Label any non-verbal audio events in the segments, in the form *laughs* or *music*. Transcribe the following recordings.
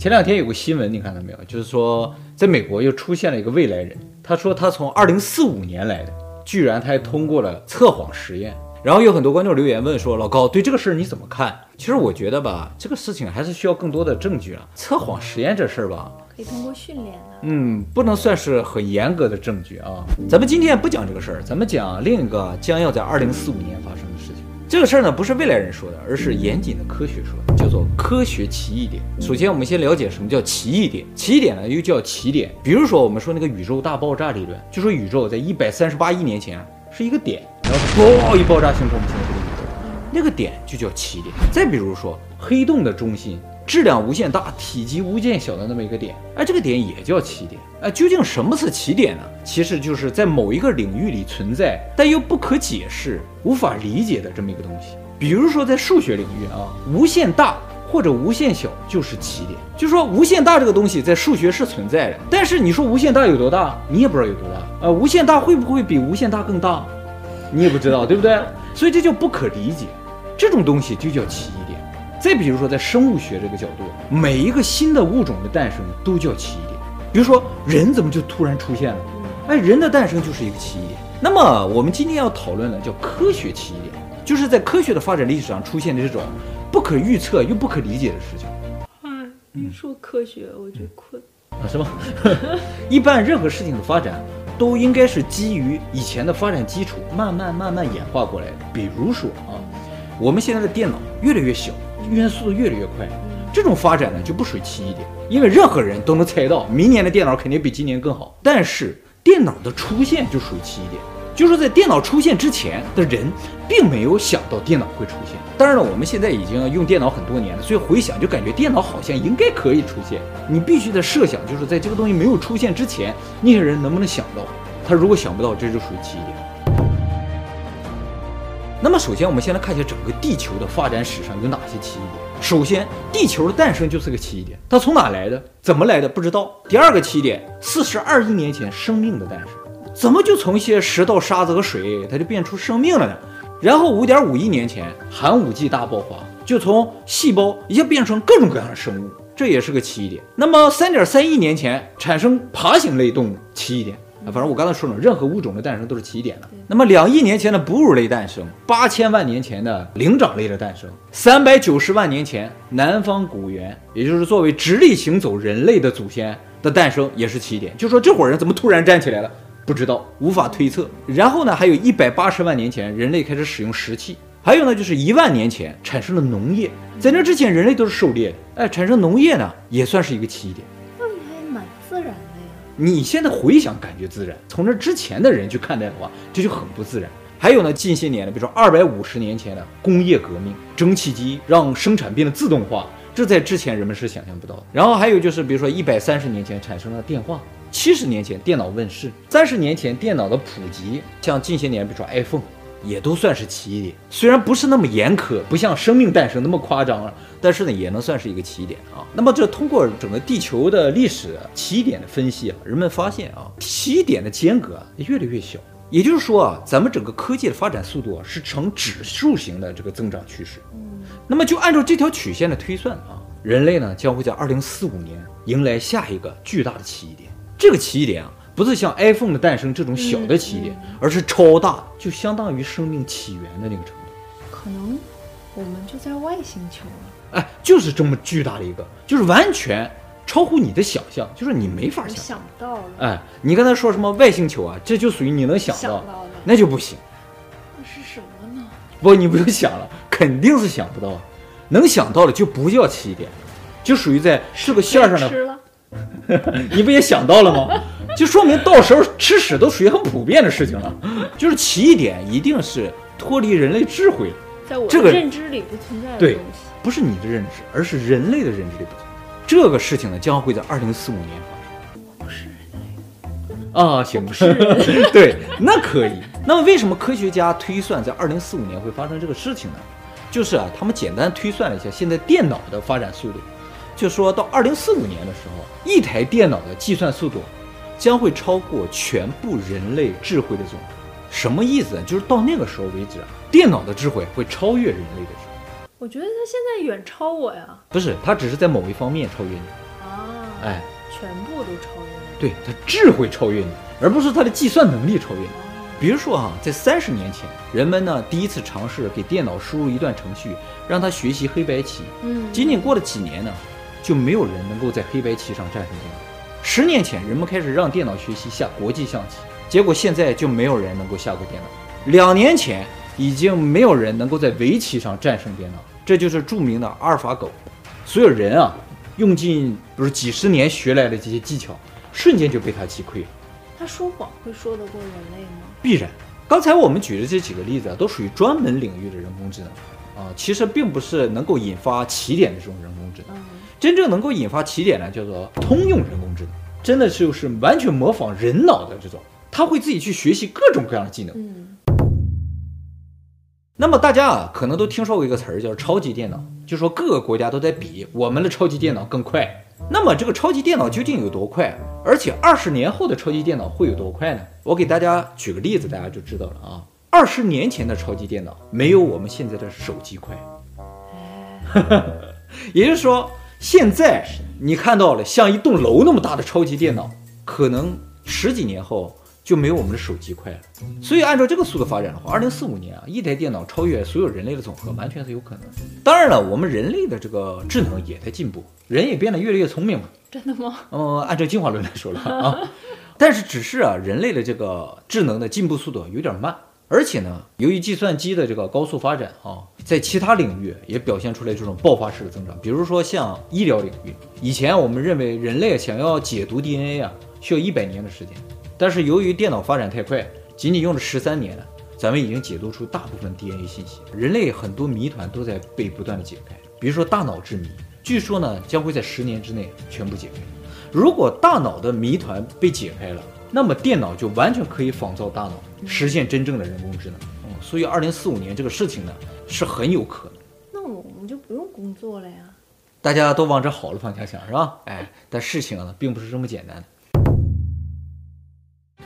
前两天有个新闻，你看到没有？就是说，在美国又出现了一个未来人，他说他从二零四五年来的，居然他还通过了测谎实验。然后有很多观众留言问说：“老高，对这个事儿你怎么看？”其实我觉得吧，这个事情还是需要更多的证据啊。测谎实验这事儿吧，可以通过训练的。嗯，不能算是很严格的证据啊。咱们今天不讲这个事儿，咱们讲另一个将要在二零四五年发生。这个事儿呢，不是未来人说的，而是严谨的科学说的，叫做科学奇异点。首先，我们先了解什么叫奇异点。奇异点呢，又叫奇点。比如说，我们说那个宇宙大爆炸理论，就说宇宙在一百三十八亿年前是一个点。然后嘣一爆炸形成我们现在这个宇宙，那个点就叫奇点。再比如说黑洞的中心质量无限大、体积无限小的那么一个点，哎，这个点也叫奇点。哎，究竟什么是奇点呢？其实就是在某一个领域里存在但又不可解释、无法理解的这么一个东西。比如说在数学领域啊，无限大或者无限小就是奇点。就说无限大这个东西在数学是存在的，但是你说无限大有多大，你也不知道有多大。呃，无限大会不会比无限大更大？你也不知道，对不对？所以这就不可理解，这种东西就叫奇。再比如说，在生物学这个角度，每一个新的物种的诞生都叫奇异点。比如说，人怎么就突然出现了？哎，人的诞生就是一个奇异点。那么我们今天要讨论的叫科学奇异点，就是在科学的发展历史上出现的这种不可预测又不可理解的事情。哎，你说科学，我就困啊，是吗？*laughs* 一般任何事情的发展。都应该是基于以前的发展基础，慢慢慢慢演化过来的。比如说啊，我们现在的电脑越来越小，运算速度越来越快，这种发展呢就不属于奇异点，因为任何人都能猜到明年的电脑肯定比今年更好。但是电脑的出现就属于奇异点。就是在电脑出现之前的人，并没有想到电脑会出现。当然了，我们现在已经用电脑很多年了，所以回想就感觉电脑好像应该可以出现。你必须得设想，就是在这个东西没有出现之前，那些人能不能想到？他如果想不到，这就属于奇异点。那么，首先我们先来看一下整个地球的发展史上有哪些奇异点。首先，地球的诞生就是个奇异点，它从哪来的？怎么来的？不知道。第二个奇异点，四十二亿年前生命的诞生。怎么就从一些石头、沙子和水，它就变出生命了呢？然后五点五亿年前，寒武纪大爆发，就从细胞一下变成各种各样的生物，这也是个奇异点。那么三点三亿年前产生爬行类动物，奇异点啊。反正我刚才说了，任何物种的诞生都是起点的。那么两亿年前的哺乳类诞生，八千万年前的灵长类的诞生，三百九十万年前南方古猿，也就是作为直立行走人类的祖先的诞生，也是起点。就说这伙人怎么突然站起来了？不知道，无法推测。然后呢，还有一百八十万年前，人类开始使用石器。还有呢，就是一万年前产生了农业。在那之前，人类都是狩猎的。哎，产生农业呢，也算是一个起点。你现在回想，感觉自然；从这之前的人去看待的话，这就很不自然。还有呢，近些年的，比如说二百五十年前的工业革命，蒸汽机让生产变得自动化，这在之前人们是想象不到的。然后还有就是，比如说一百三十年前产生了电话。七十年前电脑问世，三十年前电脑的普及，像近些年，比如说 iPhone，也都算是起点。虽然不是那么严苛，不像生命诞生那么夸张了，但是呢，也能算是一个起点啊。那么这通过整个地球的历史起点的分析啊，人们发现啊，起点的间隔越来越小。也就是说啊，咱们整个科技的发展速度啊，是呈指数型的这个增长趋势。那么就按照这条曲线的推算啊，人类呢将会在二零四五年迎来下一个巨大的起点。这个起点啊，不是像 iPhone 的诞生这种小的奇异点，而是超大，就相当于生命起源的那个程度。可能我们就在外星球了。哎，就是这么巨大的一个，就是完全超乎你的想象，就是你没法想。想不到了。哎，你刚才说什么外星球啊？这就属于你能想到，想到的那就不行。那是什么呢？不，你不用想了，肯定是想不到。能想到的就不叫起点，就属于在这个线上的。*laughs* 你不也想到了吗？就说明到时候吃屎都属于很普遍的事情了。就是奇异点一定是脱离人类智慧的，在我的认知里不存在的东西。对，不是你的认知，而是人类的认知里不存在。这个事情呢，将会在二零四五年发生。不是人类啊，行，不是。*laughs* 对，那可以。那么为什么科学家推算在二零四五年会发生这个事情呢？就是啊，他们简单推算了一下现在电脑的发展速度。就说到二零四五年的时候，一台电脑的计算速度将会超过全部人类智慧的总和。什么意思呢？就是到那个时候为止啊，电脑的智慧会超越人类的智慧。我觉得他现在远超我呀。不是，他只是在某一方面超越你。啊哎，全部都超越你。对，它智慧超越你，而不是它的计算能力超越你。比如说啊，在三十年前，人们呢第一次尝试给电脑输入一段程序，让它学习黑白棋。嗯，仅仅过了几年呢，就没有人能够在黑白棋上战胜电脑。十年前，人们开始让电脑学习下国际象棋，结果现在就没有人能够下过电脑。两年前，已经没有人能够在围棋上战胜电脑，这就是著名的阿尔法狗。所有人啊，用尽不是几十年学来的这些技巧，瞬间就被他击溃了。他说谎会说得过人类吗？必然。刚才我们举的这几个例子啊，都属于专门领域的人工智能啊，其实并不是能够引发起点的这种人工智能。真正能够引发起点的，叫做通用人工智能，真的就是完全模仿人脑的这种，他会自己去学习各种各样的技能。嗯。那么大家啊，可能都听说过一个词儿叫超级电脑，就说各个国家都在比我们的超级电脑更快。那么这个超级电脑究竟有多快？而且二十年后的超级电脑会有多快呢？我给大家举个例子，大家就知道了啊。二十年前的超级电脑没有我们现在的手机快，*laughs* 也就是说，现在你看到了像一栋楼那么大的超级电脑，可能十几年后就没有我们的手机快了。所以按照这个速度发展的话，二零四五年啊，一台电脑超越所有人类的总和，完全是有可能。当然了，我们人类的这个智能也在进步，人也变得越来越聪明了。真的吗？嗯，按照进化论来说了啊，*laughs* 但是只是啊，人类的这个智能的进步速度有点慢，而且呢，由于计算机的这个高速发展啊，在其他领域也表现出来这种爆发式的增长。比如说像医疗领域，以前我们认为人类想要解读 DNA 啊，需要一百年的时间，但是由于电脑发展太快，仅仅用了十三年，咱们已经解读出大部分 DNA 信息。人类很多谜团都在被不断的解开，比如说大脑之谜。据说呢，将会在十年之内全部解开。如果大脑的谜团被解开了，那么电脑就完全可以仿造大脑，实现真正的人工智能。嗯，所以二零四五年这个事情呢，是很有可能。那我们就不用工作了呀？大家都往这好的方向想，是吧？哎，但事情呢，并不是这么简单的。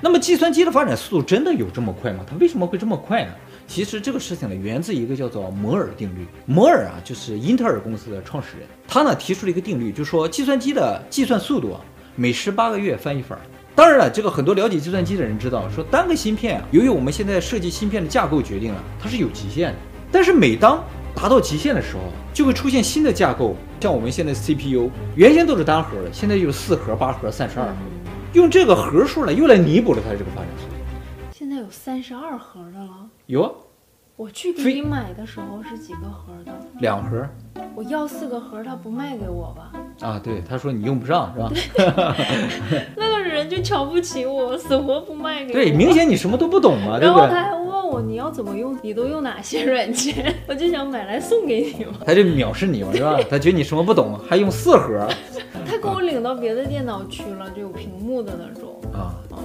那么计算机的发展速度真的有这么快吗？它为什么会这么快呢？其实这个事情呢，源自一个叫做摩尔定律。摩尔啊，就是英特尔公司的创始人，他呢提出了一个定律，就是说计算机的计算速度啊，每十八个月翻一番。当然了，这个很多了解计算机的人知道，说单个芯片啊，由于我们现在设计芯片的架构决定了，它是有极限的。但是每当达到极限的时候，就会出现新的架构，像我们现在 CPU，原先都是单核的，现在就是四核、八核、三十二核，用这个核数呢，又来弥补了它这个发展速度。现在有三十二核的了。有啊，我去给你买的时候是几个核的？两盒。我要四个盒，他不卖给我吧？啊，对，他说你用不上是吧？*laughs* 那个人就瞧不起我，死活不卖给我。对，明显你什么都不懂嘛，对不对？然后他还问我你要怎么用，你都用哪些软件？*laughs* 我就想买来送给你嘛。他就藐视你嘛，是吧？*laughs* 他觉得你什么不懂，还用四盒。他给我领到别的电脑区了，就有屏幕的那种啊啊。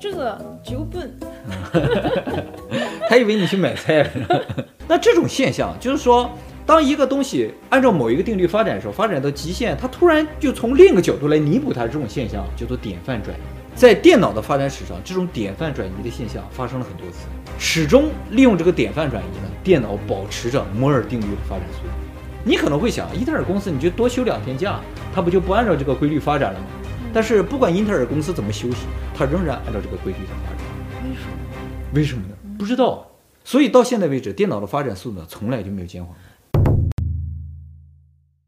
这个就笨，他以为你去买菜了。那这种现象就是说，当一个东西按照某一个定律发展的时候，发展到极限，它突然就从另一个角度来弥补它，这种现象叫做典范转移。在电脑的发展史上，这种典范转移的现象发生了很多次，始终利用这个典范转移呢，电脑保持着摩尔定律的发展速度。你可能会想，英特尔公司你就多休两天假，它不就不按照这个规律发展了吗？但是不管英特尔公司怎么休息，它仍然按照这个规律在发展。为什么？为什么呢？不知道。所以到现在为止，电脑的发展速度呢，从来就没有减缓。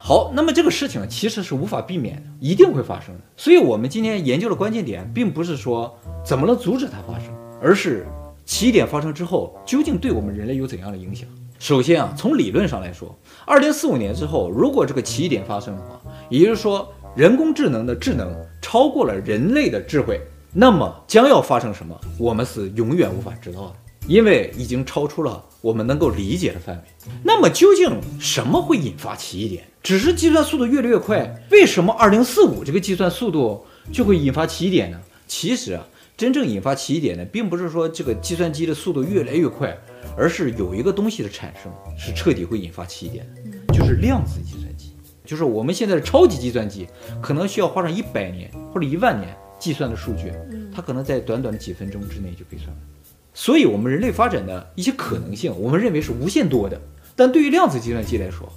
好，那么这个事情，其实是无法避免的，一定会发生的。所以我们今天研究的关键点，并不是说怎么能阻止它发生，而是奇点发生之后，究竟对我们人类有怎样的影响。首先啊，从理论上来说，二零四五年之后，如果这个奇点发生的话，也就是说。人工智能的智能超过了人类的智慧，那么将要发生什么？我们是永远无法知道的，因为已经超出了我们能够理解的范围。那么究竟什么会引发奇点？只是计算速度越来越快，为什么二零四五这个计算速度就会引发奇点呢？其实啊，真正引发奇点的，并不是说这个计算机的速度越来越快，而是有一个东西的产生是彻底会引发奇点的，就是量子计算机。就是我们现在的超级计算机，可能需要花上一百年或者一万年计算的数据，它可能在短短的几分钟之内就可以算完。所以，我们人类发展的一些可能性，我们认为是无限多的。但对于量子计算机来说，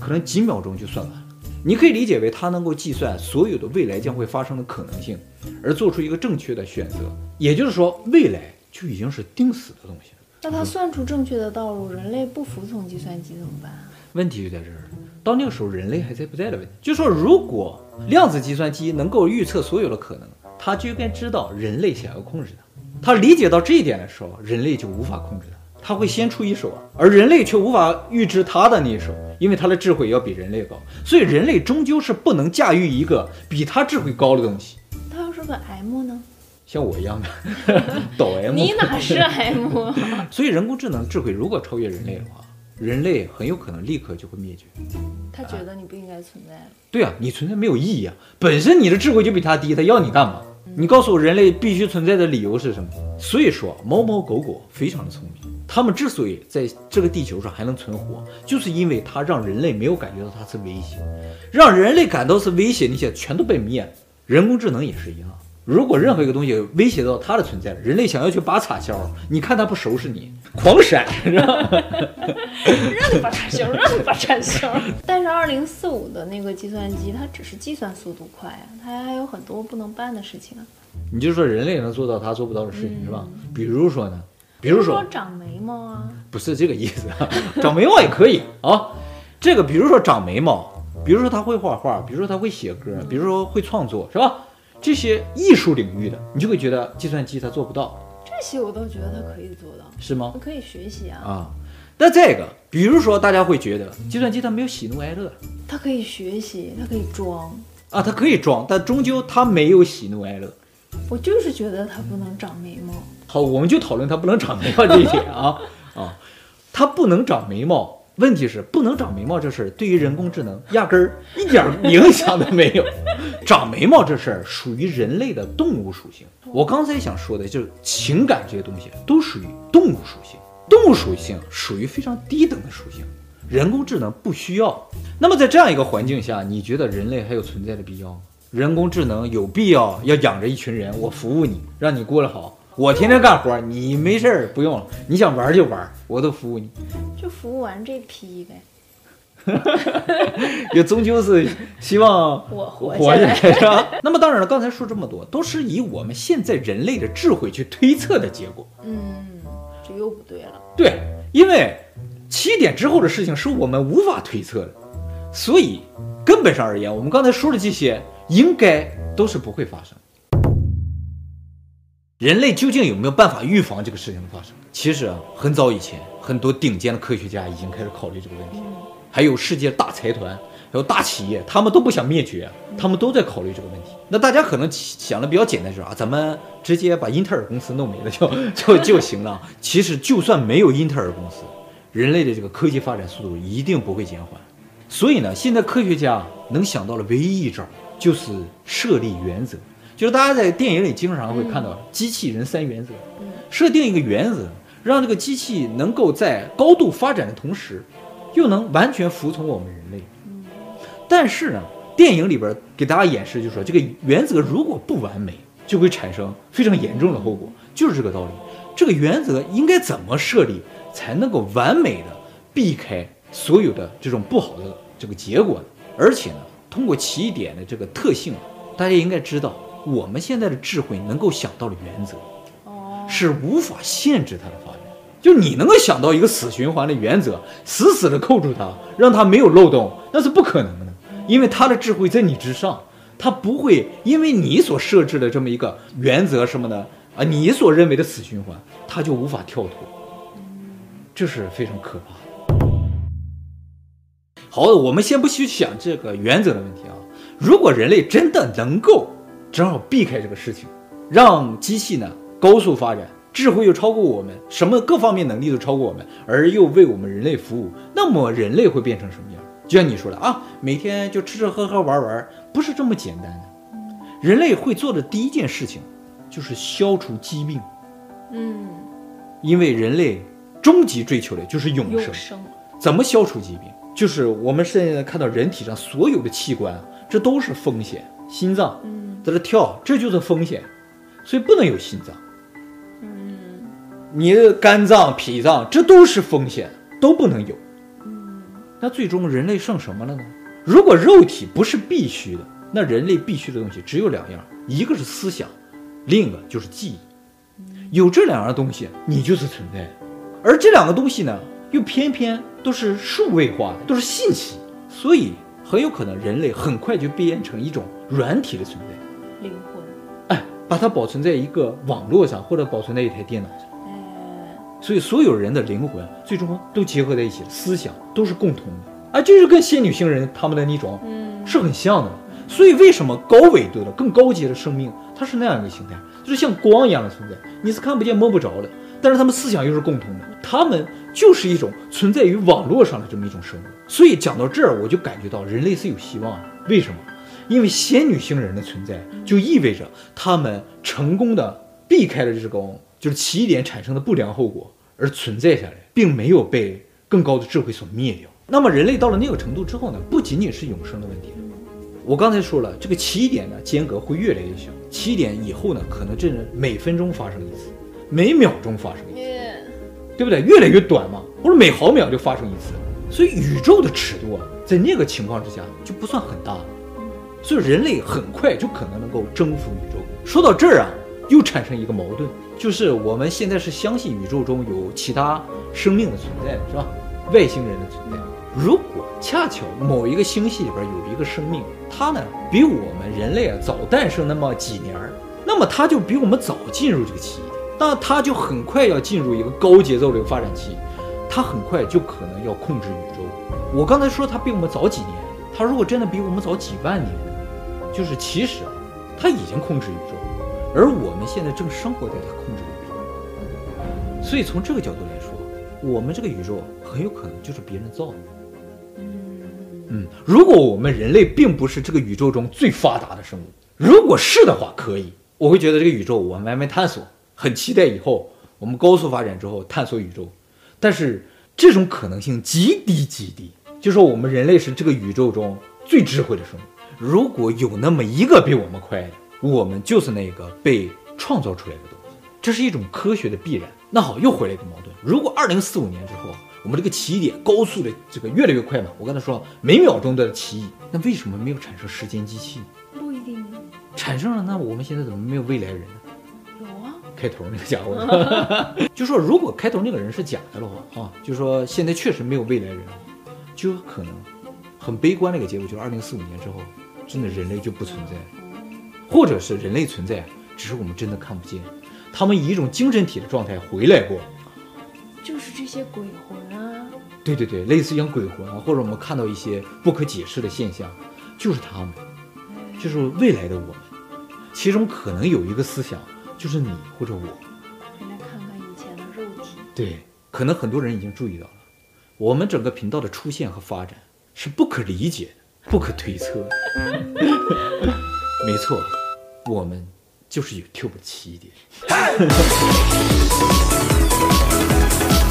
可能几秒钟就算完了。你可以理解为它能够计算所有的未来将会发生的可能性，而做出一个正确的选择。也就是说，未来就已经是定死的东西了。那它算出正确的道路，人类不服从计算机怎么办？问题就在这儿，到那个时候人类还在不在的问题。就说如果量子计算机能够预测所有的可能，它就应该知道人类想要控制它。它理解到这一点的时候，人类就无法控制它。他会先出一手啊，而人类却无法预知他的那一手，因为他的智慧要比人类高，所以人类终究是不能驾驭一个比他智慧高的东西。他要是个 M 呢？像我一样的 *laughs* 抖 M。*laughs* 你哪是 M？所以人工智能智慧如果超越人类的话，人类很有可能立刻就会灭绝。他觉得你不应该存在了。对啊，你存在没有意义啊！本身你的智慧就比他低，他要你干嘛？你告诉我，人类必须存在的理由是什么？所以说，猫猫狗狗非常的聪明，它们之所以在这个地球上还能存活，就是因为它让人类没有感觉到它是威胁，让人类感到是威胁，那些全都被灭了。人工智能也是一样，如果任何一个东西威胁到它的存在，人类想要去拔插销，你看它不收拾你，狂闪，*laughs* 是吧？让你拔插销，让你拔插销。*laughs* 但是二零四五的那个计算机，它只是计算速度快啊，它还有很多不能办的事情啊。你就说人类能做到它做不到的事情，嗯、是吧？比如说呢？比如说，比如说长眉毛啊？不是这个意思，长眉毛也可以啊。这个比如说长眉毛，比如说他会画画，比如说他会写歌，比如说会创作，是吧？这些艺术领域的，你就会觉得计算机它做不到。这些我倒觉得它可以做到，是吗？可以学习啊。啊，那这个，比如说大家会觉得计算机它没有喜怒哀乐，它可以学习，它可以装啊，它可以装，但终究它没有喜怒哀乐。我就是觉得它不能长眉毛。好，我们就讨论它不能长眉毛这一点啊啊，它不能长眉毛。问题是不能长眉毛这事儿对于人工智能 *laughs* 压根儿一点影响都没有。长眉毛这事儿属于人类的动物属性。我刚才想说的就是情感这些东西都属于动物属性，动物属性属于非常低等的属性，人工智能不需要。那么在这样一个环境下，你觉得人类还有存在的必要吗？人工智能有必要要养着一群人，我服务你，让你过得好。我天天干活，你没事儿不用了，你想玩就玩，我都服务你。*laughs* 就服务完这批呗。*laughs* 也终究是希望我活下来，是吧？*laughs* 那么当然了，刚才说这么多，都是以我们现在人类的智慧去推测的结果。嗯，这又不对了。对，因为七点之后的事情是我们无法推测的，所以根本上而言，我们刚才说的这些。应该都是不会发生。人类究竟有没有办法预防这个事情的发生？其实啊，很早以前，很多顶尖的科学家已经开始考虑这个问题，还有世界大财团，还有大企业，他们都不想灭绝，他们都在考虑这个问题。那大家可能想的比较简单，就是啊，咱们直接把英特尔公司弄没了就 *laughs* 就就行了。其实，就算没有英特尔公司，人类的这个科技发展速度一定不会减缓。所以呢，现在科学家能想到的唯一一招。就是设立原则，就是大家在电影里经常会看到机器人三原则，设定一个原则，让这个机器能够在高度发展的同时，又能完全服从我们人类。但是呢，电影里边给大家演示就是说，这个原则如果不完美，就会产生非常严重的后果，就是这个道理。这个原则应该怎么设立，才能够完美的避开所有的这种不好的这个结果呢？而且呢？通过起点的这个特性，大家应该知道，我们现在的智慧能够想到的原则，哦，是无法限制它的发展。就你能够想到一个死循环的原则，死死的扣住它，让它没有漏洞，那是不可能的，因为它的智慧在你之上，它不会因为你所设置的这么一个原则什么的啊，你所认为的死循环，它就无法跳脱，这是非常可怕的。好，我们先不去想这个原则的问题啊。如果人类真的能够正好避开这个事情，让机器呢高速发展，智慧又超过我们，什么各方面能力都超过我们，而又为我们人类服务，那么人类会变成什么样？就像你说的啊，每天就吃吃喝喝玩玩，不是这么简单的。人类会做的第一件事情就是消除疾病。嗯，因为人类终极追求的就是永生。永生。怎么消除疾病？就是我们现在看到人体上所有的器官啊，这都是风险。心脏在这跳，这就是风险，所以不能有心脏。嗯，你的肝脏、脾脏，这都是风险，都不能有。嗯，那最终人类剩什么了呢？如果肉体不是必须的，那人类必须的东西只有两样，一个是思想，另一个就是记忆。有这两样东西，你就是存在。而这两个东西呢，又偏偏都是数位化的，都是信息，所以很有可能人类很快就变成一种软体的存在，灵魂。哎，把它保存在一个网络上，或者保存在一台电脑上。哎，所以所有人的灵魂最终都结合在一起，思想都是共同的。啊，就是跟仙女星人他们的那种，嗯，是很像的。所以为什么高维度的、更高级的生命，它是那样一个形态，就是像光一样的存在，你是看不见摸不着的，但是他们思想又是共同的，他们就是一种存在于网络上的这么一种生物。所以讲到这儿，我就感觉到人类是有希望的。为什么？因为仙女星人的存在，就意味着他们成功的避开了这个就是起点产生的不良后果而存在下来，并没有被更高的智慧所灭掉。那么人类到了那个程度之后呢，不仅仅是永生的问题。我刚才说了，这个起点呢，间隔会越来越小。起点以后呢，可能真的每分钟发生一次，每秒钟发生一次对不对？越来越短嘛，或者每毫秒就发生一次。所以宇宙的尺度啊，在那个情况之下就不算很大。所以人类很快就可能能够征服宇宙。说到这儿啊，又产生一个矛盾，就是我们现在是相信宇宙中有其他生命的存在，是吧？外星人的存在。如果恰巧某一个星系里边有一个生命，它呢比我们人类啊早诞生那么几年，那么它就比我们早进入这个起点，那它就很快要进入一个高节奏的一个发展期，它很快就可能要控制宇宙。我刚才说它比我们早几年，它如果真的比我们早几万年，就是其实啊，它已经控制宇宙，而我们现在正生活在它控制的宇宙。所以从这个角度来说，我们这个宇宙很有可能就是别人造的。嗯，如果我们人类并不是这个宇宙中最发达的生物，如果是的话，可以，我会觉得这个宇宙我们慢慢探索，很期待以后我们高速发展之后探索宇宙。但是这种可能性极低极低，就说我们人类是这个宇宙中最智慧的生物。如果有那么一个比我们快的，我们就是那个被创造出来的东西，这是一种科学的必然。那好，又回来一个矛盾，如果二零四五年之后。我们这个起点高速的这个越来越快嘛，我刚才说每秒钟的奇异，那为什么没有产生时间机器？不一定。产生了，那我们现在怎么没有未来人呢？有啊，开头那个家伙，*laughs* 就说如果开头那个人是假的的话啊，就说现在确实没有未来人，就有可能很悲观的一个结果，就是二零四五年之后，真的人类就不存在，或者是人类存在，只是我们真的看不见，他们以一种精神体的状态回来过。就是这些鬼魂啊，对对对，类似像鬼魂啊，或者我们看到一些不可解释的现象，就是他们，就是未来的我们，其中可能有一个思想，就是你或者我。回来看看以前的肉体。对，可能很多人已经注意到了，我们整个频道的出现和发展是不可理解的、不可推测。*laughs* 没错我们就是有 q 的起点。*laughs*